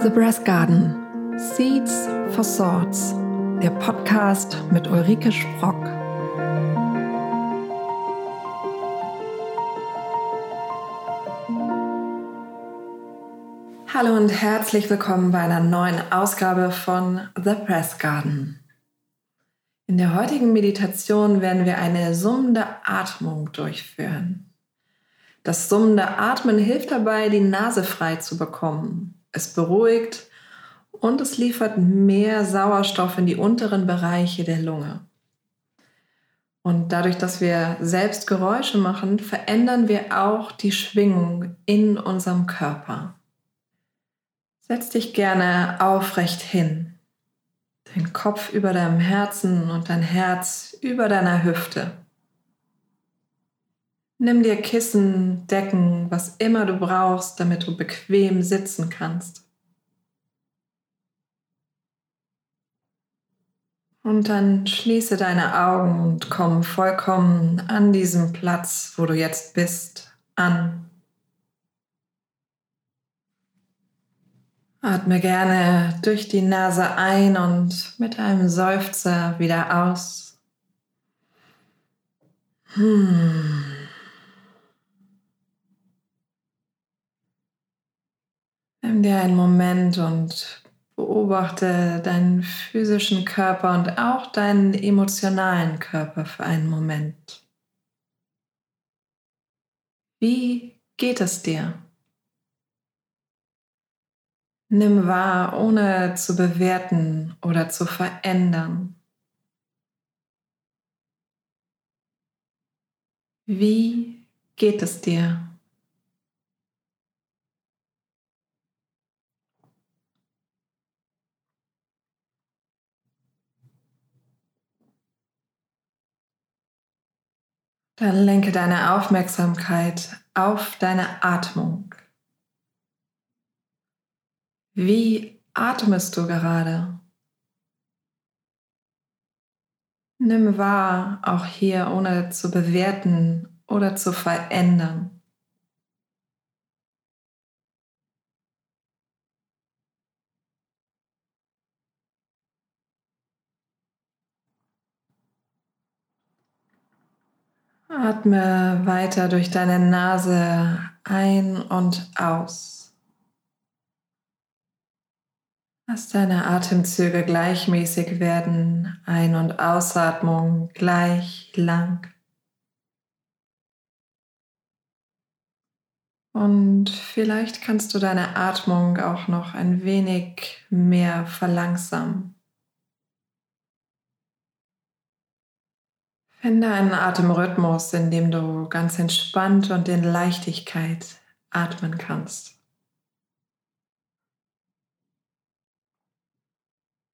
The Brass Garden Seeds for Swords, der Podcast mit Ulrike Sprock. Hallo und herzlich willkommen bei einer neuen Ausgabe von The Press Garden. In der heutigen Meditation werden wir eine summende Atmung durchführen. Das summende Atmen hilft dabei, die Nase frei zu bekommen. Es beruhigt und es liefert mehr Sauerstoff in die unteren Bereiche der Lunge. Und dadurch, dass wir selbst Geräusche machen, verändern wir auch die Schwingung in unserem Körper. Setz dich gerne aufrecht hin dein Kopf über deinem Herzen und dein Herz über deiner Hüfte. Nimm dir Kissen, Decken, was immer du brauchst, damit du bequem sitzen kannst. Und dann schließe deine Augen und komm vollkommen an diesem Platz, wo du jetzt bist, an. Atme gerne durch die Nase ein und mit einem Seufzer wieder aus. Hm. Nimm dir einen Moment und beobachte deinen physischen Körper und auch deinen emotionalen Körper für einen Moment. Wie geht es dir? Nimm wahr, ohne zu bewerten oder zu verändern. Wie geht es dir? Dann lenke deine Aufmerksamkeit auf deine Atmung. Wie atmest du gerade? Nimm wahr, auch hier ohne zu bewerten oder zu verändern. Atme weiter durch deine Nase ein und aus. Lass deine Atemzüge gleichmäßig werden, Ein- und Ausatmung gleich lang. Und vielleicht kannst du deine Atmung auch noch ein wenig mehr verlangsamen. Finde einen Atemrhythmus, in dem du ganz entspannt und in Leichtigkeit atmen kannst.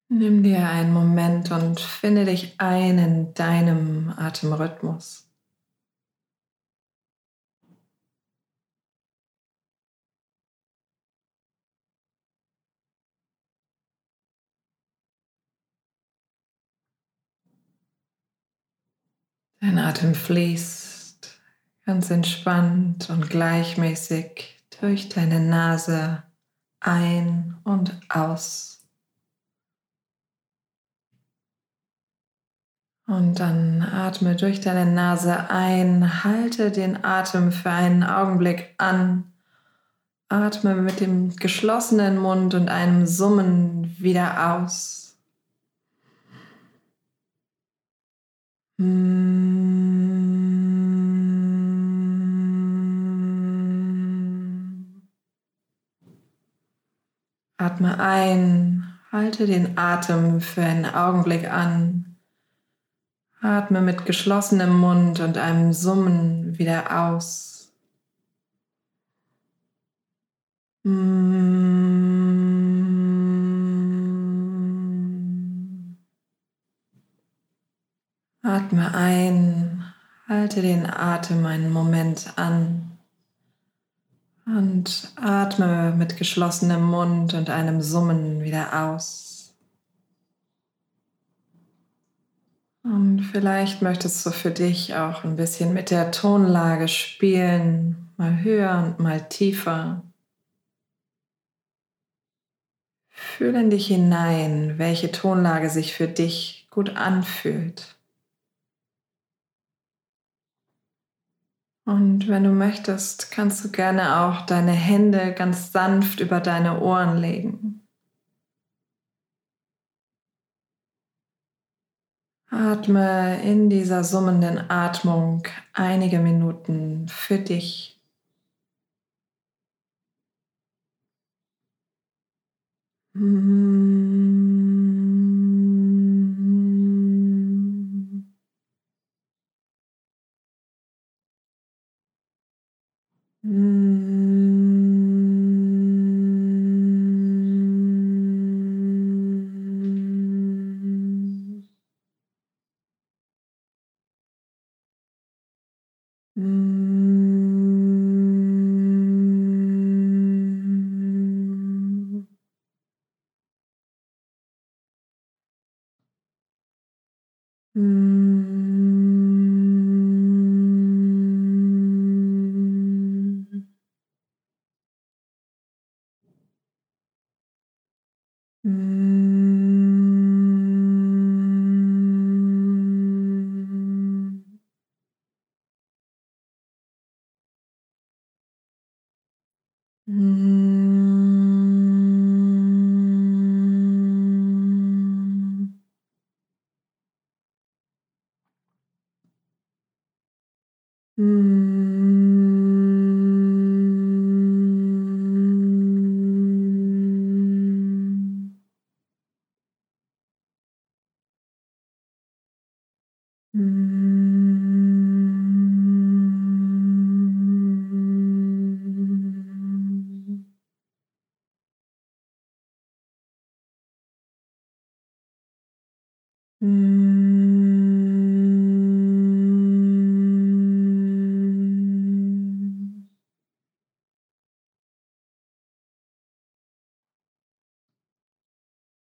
Nimm dir einen Moment und finde dich ein in deinem Atemrhythmus. Dein Atem fließt ganz entspannt und gleichmäßig durch deine Nase ein und aus. Und dann atme durch deine Nase ein, halte den Atem für einen Augenblick an, atme mit dem geschlossenen Mund und einem Summen wieder aus. Atme ein, halte den Atem für einen Augenblick an. Atme mit geschlossenem Mund und einem Summen wieder aus. Atme ein, halte den Atem einen Moment an und atme mit geschlossenem Mund und einem Summen wieder aus. Und vielleicht möchtest du für dich auch ein bisschen mit der Tonlage spielen, mal höher und mal tiefer. Fühle in dich hinein, welche Tonlage sich für dich gut anfühlt. Und wenn du möchtest, kannst du gerne auch deine Hände ganz sanft über deine Ohren legen. Atme in dieser summenden Atmung einige Minuten für dich. Mm.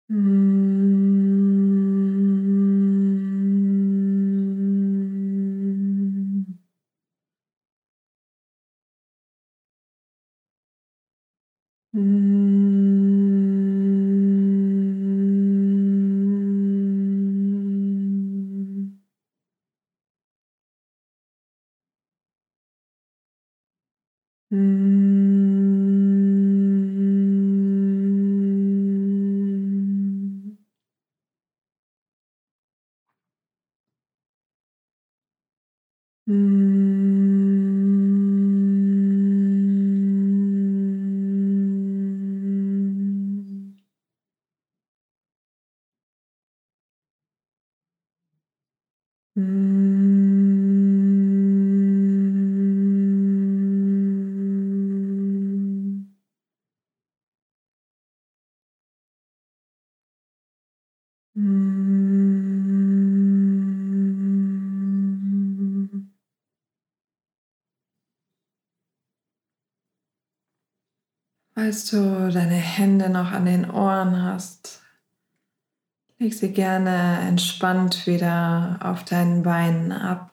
Mm. Mm. Mm. Falls du deine Hände noch an den Ohren hast, leg sie gerne entspannt wieder auf deinen Beinen ab.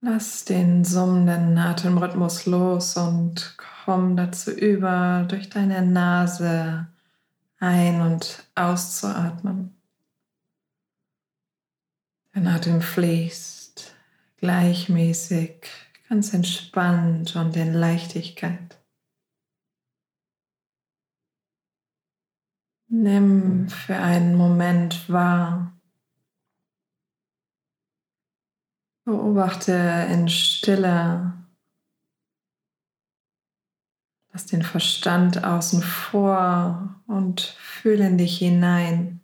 Lass den summenden Atemrhythmus los und komm dazu über, durch deine Nase ein- und auszuatmen. Dein Atem fließt gleichmäßig ganz entspannt und in Leichtigkeit. Nimm für einen Moment wahr. Beobachte in Stille. Lass den Verstand außen vor und fühle in dich hinein.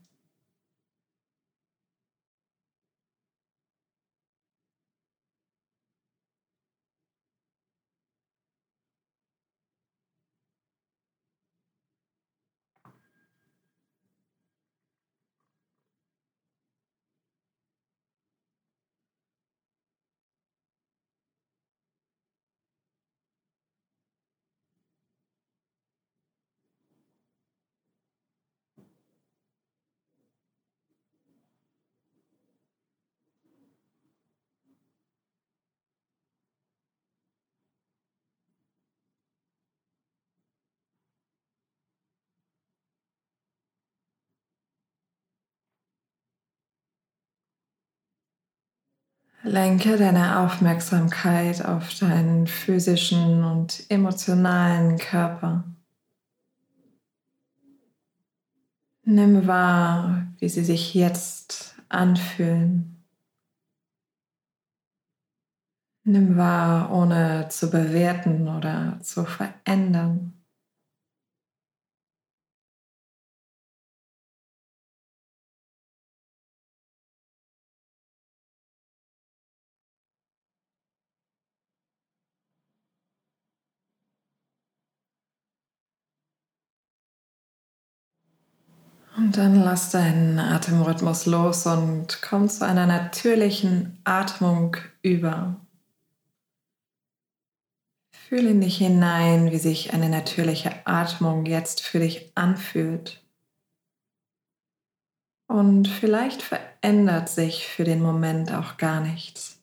Lenke deine Aufmerksamkeit auf deinen physischen und emotionalen Körper. Nimm wahr, wie sie sich jetzt anfühlen. Nimm wahr, ohne zu bewerten oder zu verändern. Und dann lass deinen Atemrhythmus los und komm zu einer natürlichen Atmung über. Fühle in dich hinein, wie sich eine natürliche Atmung jetzt für dich anfühlt. Und vielleicht verändert sich für den Moment auch gar nichts.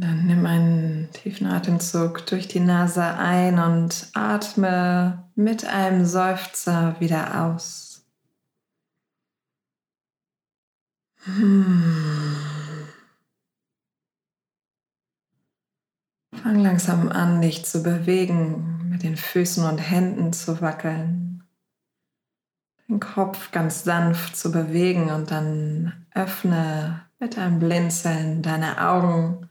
Dann nimm einen tiefen Atemzug durch die Nase ein und atme mit einem Seufzer wieder aus. Hm. Fang langsam an, dich zu bewegen, mit den Füßen und Händen zu wackeln, den Kopf ganz sanft zu bewegen und dann öffne mit einem Blinzeln deine Augen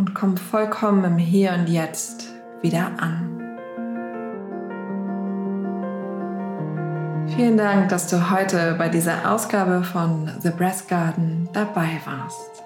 und komm vollkommen im Hier und Jetzt wieder an. Vielen Dank, dass du heute bei dieser Ausgabe von The Breast Garden dabei warst.